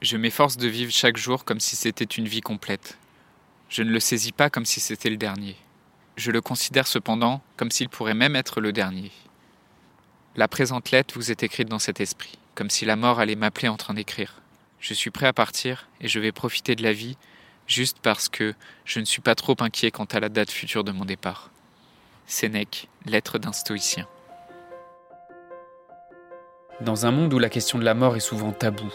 Je m'efforce de vivre chaque jour comme si c'était une vie complète. Je ne le saisis pas comme si c'était le dernier. Je le considère cependant comme s'il pourrait même être le dernier. La présente lettre vous est écrite dans cet esprit, comme si la mort allait m'appeler en train d'écrire. Je suis prêt à partir et je vais profiter de la vie juste parce que je ne suis pas trop inquiet quant à la date future de mon départ. Sénèque, lettre d'un stoïcien. Dans un monde où la question de la mort est souvent taboue,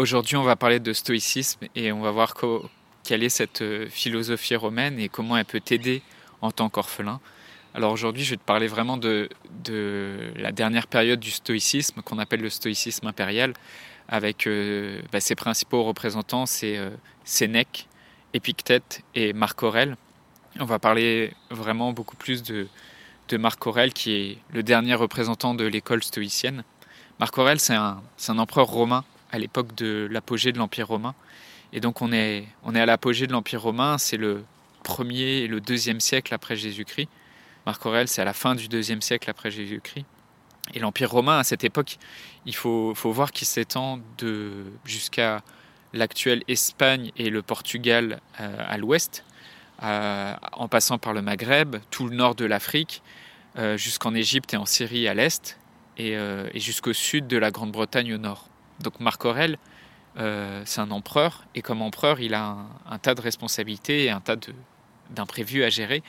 Aujourd'hui, on va parler de stoïcisme et on va voir quelle est cette euh, philosophie romaine et comment elle peut t'aider en tant qu'orphelin. Alors aujourd'hui, je vais te parler vraiment de, la dernière période du stoïcisme qu'on appelle le stoïcisme impérial, avec euh, bah, ses principaux représentants, c'est euh, Sénèque, Épictète et Marc Aurèle. On va parler vraiment beaucoup plus de, Marc Aurèle, qui est le dernier représentant de l'école stoïcienne. Marc Aurèle, c'est un empereur romain à l'époque de l'apogée de l'Empire romain. Et donc on est, on est à l'apogée de l'Empire romain, c'est le premier et le deuxième siècle après Jésus-Christ. Marc Aurèle, c'est à la fin du deuxième siècle après Jésus-Christ. Et l'Empire romain, à cette époque, il faut, faut voir qu'il s'étend jusqu'à l'actuelle Espagne et le Portugal euh, à l'ouest, euh, en passant par le Maghreb, tout le nord de l'Afrique, euh, jusqu'en Égypte et en Syrie à l'est, et, et jusqu'au sud de la Grande-Bretagne au nord. Donc Marc Aurèle, euh, c'est un empereur, et comme empereur, il a un, tas de responsabilités et un tas d'imprévus à gérer.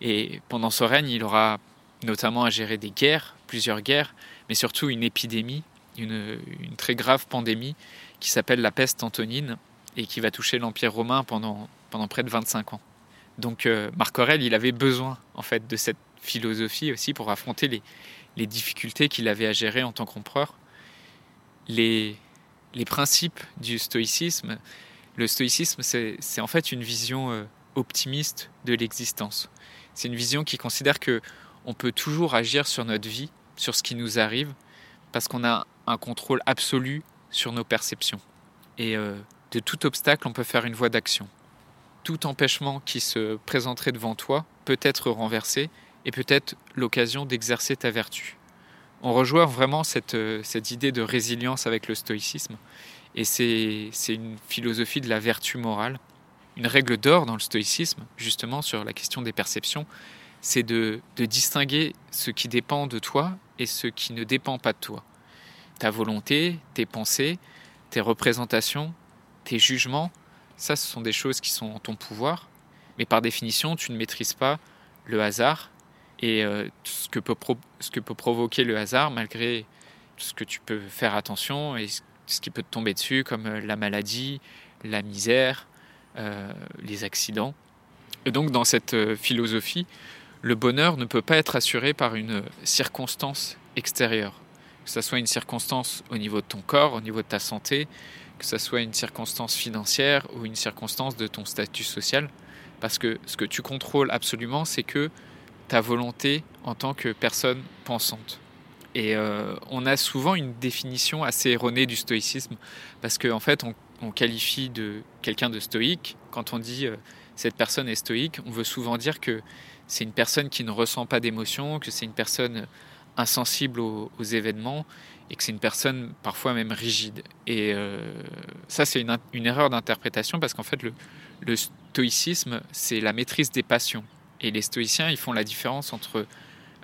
Et pendant son règne, il aura notamment à gérer des guerres, plusieurs guerres, mais surtout une épidémie, une, très grave pandémie qui s'appelle la peste antonine et qui va toucher l'Empire romain pendant, pendant près de 25 ans. Donc euh, Marc Aurèle, il avait besoin en fait de cette philosophie aussi pour affronter les, les difficultés qu'il avait à gérer en tant qu'empereur les, principes du stoïcisme. Le stoïcisme, c'est en fait une vision euh, optimiste de l'existence. C'est une vision qui considère que on peut toujours agir sur notre vie, sur ce qui nous arrive, parce qu'on a un contrôle absolu sur nos perceptions. Et euh, de tout obstacle, on peut faire une voie d'action. Tout empêchement qui se présenterait devant toi peut être renversé et peut être l'occasion d'exercer ta vertu on rejoint vraiment cette, euh, cette idée de résilience avec le stoïcisme. Et c'est une philosophie de la vertu morale. Une règle d'or dans le stoïcisme, justement, sur la question des perceptions, c'est de, de, distinguer ce qui dépend de toi et ce qui ne dépend pas de toi. Ta volonté, tes pensées, tes représentations, tes jugements, ça, ce sont des choses qui sont en ton pouvoir. Mais par définition, tu ne maîtrises pas le hasard et euh, ce, que peut ce que peut provoquer le hasard malgré ce que tu peux faire attention et ce qui peut te tomber dessus comme euh, la maladie, la misère, euh, les accidents. Et donc dans cette philosophie, le bonheur ne peut pas être assuré par une circonstance extérieure, que ce soit une circonstance au niveau de ton corps, au niveau de ta santé, que ce soit une circonstance financière ou une circonstance de ton statut social, parce que ce que tu contrôles absolument, c'est que ta volonté en tant que personne pensante. Et euh, on a souvent une définition assez erronée du stoïcisme, parce qu'en en fait, on, qualifie de quelqu'un de stoïque. Quand on dit euh, cette personne est stoïque, on veut souvent dire que c'est une personne qui ne ressent pas d'émotion, que c'est une personne insensible aux, événements, et que c'est une personne parfois même rigide. Et euh, ça, c'est une, erreur d'interprétation, parce qu'en fait, le stoïcisme, c'est la maîtrise des passions. Et les stoïciens, ils font la différence entre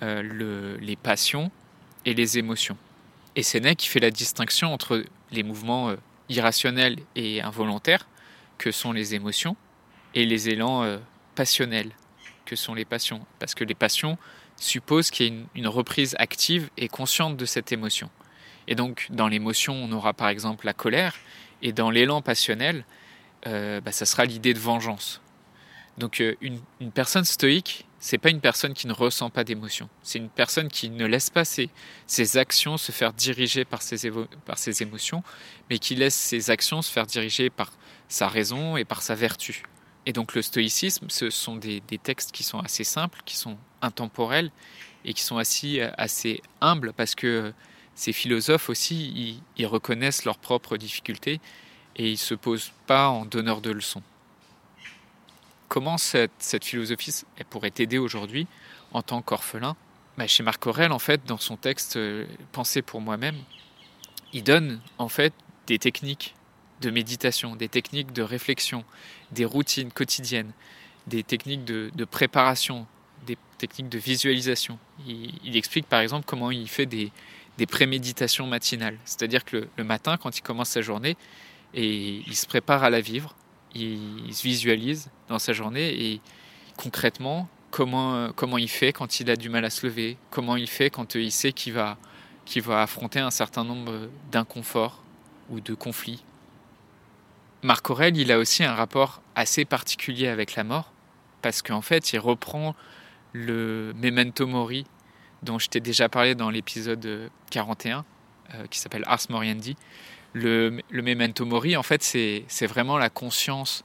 euh, le, les passions et les émotions. Et Sénèque qui fait la distinction entre les mouvements euh, irrationnels et involontaires, que sont les émotions, et les élans euh, passionnels, que sont les passions. Parce que les passions supposent qu'il y ait une, reprise active et consciente de cette émotion. Et donc, dans l'émotion, on aura par exemple la colère, et dans l'élan passionnel, bah, ça sera l'idée de vengeance. Donc euh, une, personne stoïque, c'est pas une personne qui ne ressent pas d'émotion. C'est une personne qui ne laisse pas ses, ses actions se faire diriger par ses, par ses émotions, mais qui laisse ses actions se faire diriger par sa raison et par sa vertu. Et donc le stoïcisme, ce sont des, des textes qui sont assez simples, qui sont intemporels et qui sont assez, assez humbles parce que ces philosophes aussi, ils, reconnaissent leurs propres difficultés et ils ne se posent pas en donneurs de leçons comment cette, cette philosophie elle pourrait t'aider aujourd'hui en tant qu'orphelin? Bah, Chez Marc Aurèle, en fait, dans son texte euh, Penser pour moi-même, il donne en fait des techniques de méditation, des techniques de réflexion, des routines quotidiennes, des techniques de, préparation, des techniques de visualisation. Il, explique par exemple comment il fait des, des préméditations matinales, c'est-à-dire que le, le matin, quand il commence sa journée, et il se prépare à la vivre, il, se visualise dans sa journée et concrètement comment, comment il fait quand il a du mal à se lever, comment il fait quand il sait qu'il va, va affronter un certain nombre d'inconforts ou de conflits. Marc Aurèle, il a aussi un rapport assez particulier avec la mort parce qu'en fait, il reprend le memento mori dont je t'ai déjà parlé dans l'épisode 41 euh, qui s'appelle Ars Moriendi le, memento mori, en fait, c'est vraiment la conscience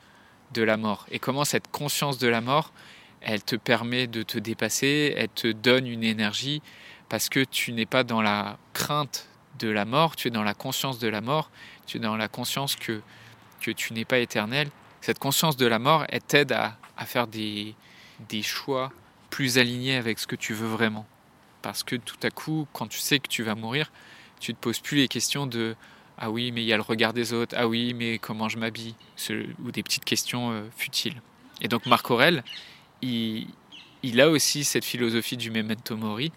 de la mort. Et comment cette conscience de la mort, elle te permet de te dépasser, elle te donne une énergie, parce que tu n'es pas dans la crainte de la mort, tu es dans la conscience de la mort, tu es dans la conscience que, que tu n'es pas éternel. Cette conscience de la mort, elle t'aide à, à, faire des, des choix plus alignés avec ce que tu veux vraiment. Parce que tout à coup, quand tu sais que tu vas mourir, tu te poses plus les questions de ah oui, mais il y a le regard des autres. Ah oui, mais comment je m'habille? Ou des petites questions euh, futiles. Et donc Marc Aurel, il, a aussi cette philosophie du memento mori.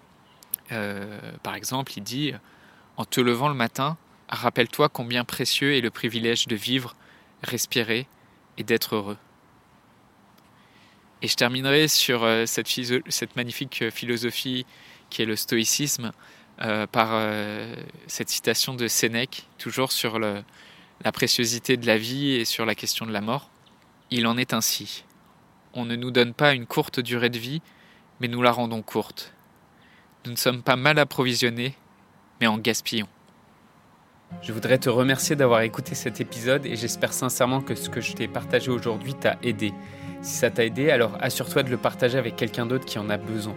Euh, par exemple, il dit En te levant le matin, rappelle-toi combien précieux est le privilège de vivre, respirer et d'être heureux. Et je terminerai sur euh, cette magnifique philosophie qui est le stoïcisme euh, par euh, cette citation de Sénèque, toujours sur la préciosité de la vie et sur la question de la mort. Il en est ainsi. On ne nous donne pas une courte durée de vie, mais nous la rendons courte. Nous ne sommes pas mal approvisionnés, mais en gaspillons. Je voudrais te remercier d'avoir écouté cet épisode et j'espère sincèrement que ce que je t'ai partagé aujourd'hui t'a aidé. Si ça t'a aidé, alors assure-toi de le partager avec quelqu'un d'autre qui en a besoin.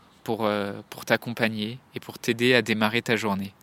pour, euh, pour t'accompagner et pour t'aider à démarrer ta journée.